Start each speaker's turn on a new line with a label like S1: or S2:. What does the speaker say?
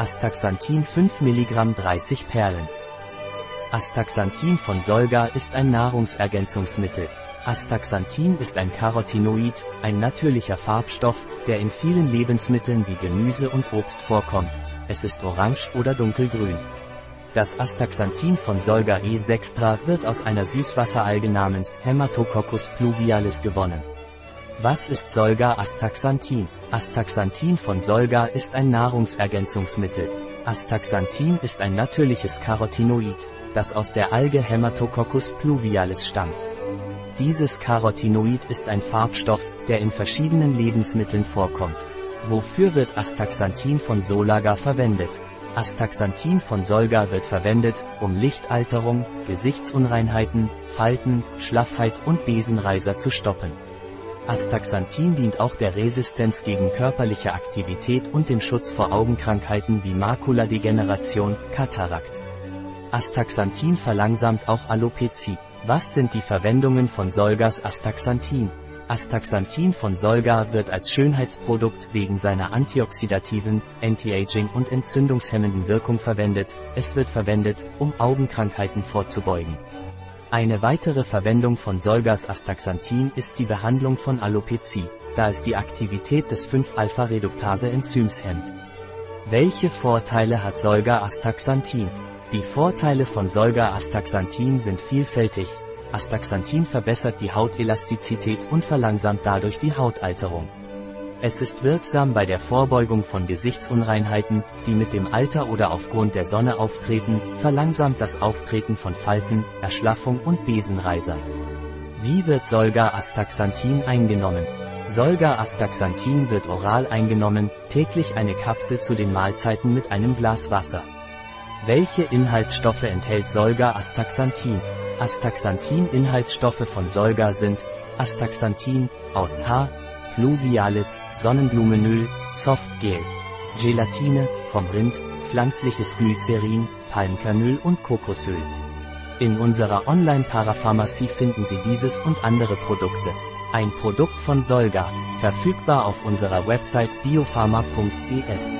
S1: Astaxanthin 5 mg 30 Perlen. Astaxanthin von Solga ist ein Nahrungsergänzungsmittel. Astaxanthin ist ein Carotinoid, ein natürlicher Farbstoff, der in vielen Lebensmitteln wie Gemüse und Obst vorkommt. Es ist orange oder dunkelgrün. Das Astaxanthin von Solga E6 wird aus einer Süßwasseralge namens Haematococcus pluvialis gewonnen. Was ist Solga Astaxanthin? Astaxanthin von Solga ist ein Nahrungsergänzungsmittel. Astaxanthin ist ein natürliches Carotinoid, das aus der Alge Haematococcus pluvialis stammt. Dieses Carotinoid ist ein Farbstoff, der in verschiedenen Lebensmitteln vorkommt. Wofür wird Astaxanthin von Solaga verwendet? Astaxanthin von Solga wird verwendet, um Lichtalterung, Gesichtsunreinheiten, Falten, Schlaffheit und Besenreiser zu stoppen. Astaxanthin dient auch der Resistenz gegen körperliche Aktivität und dem Schutz vor Augenkrankheiten wie Makuladegeneration, Katarakt. Astaxanthin verlangsamt auch Alopezie. Was sind die Verwendungen von Solgas Astaxanthin? Astaxanthin von Solga wird als Schönheitsprodukt wegen seiner antioxidativen, anti-aging und entzündungshemmenden Wirkung verwendet. Es wird verwendet, um Augenkrankheiten vorzubeugen. Eine weitere Verwendung von Solgas Astaxanthin ist die Behandlung von Alopezie, da es die Aktivität des 5-Alpha-Reduktase-Enzyms hemmt. Welche Vorteile hat Solga Astaxanthin? Die Vorteile von Solga Astaxanthin sind vielfältig. Astaxanthin verbessert die Hautelastizität und verlangsamt dadurch die Hautalterung. Es ist wirksam bei der Vorbeugung von Gesichtsunreinheiten, die mit dem Alter oder aufgrund der Sonne auftreten, verlangsamt das Auftreten von Falten, Erschlaffung und Besenreiser. Wie wird Solga Astaxanthin eingenommen? Solga Astaxanthin wird oral eingenommen, täglich eine Kapsel zu den Mahlzeiten mit einem Glas Wasser. Welche Inhaltsstoffe enthält Solga Astaxanthin? Astaxanthin-Inhaltsstoffe von Solga sind Astaxanthin aus H, Pluvialis, Sonnenblumenöl, Softgel, Gelatine vom Rind, pflanzliches Glycerin, Palmkernöl und Kokosöl. In unserer Online-Parapharmacie finden Sie dieses und andere Produkte. Ein Produkt von Solga, verfügbar auf unserer Website biopharma.es.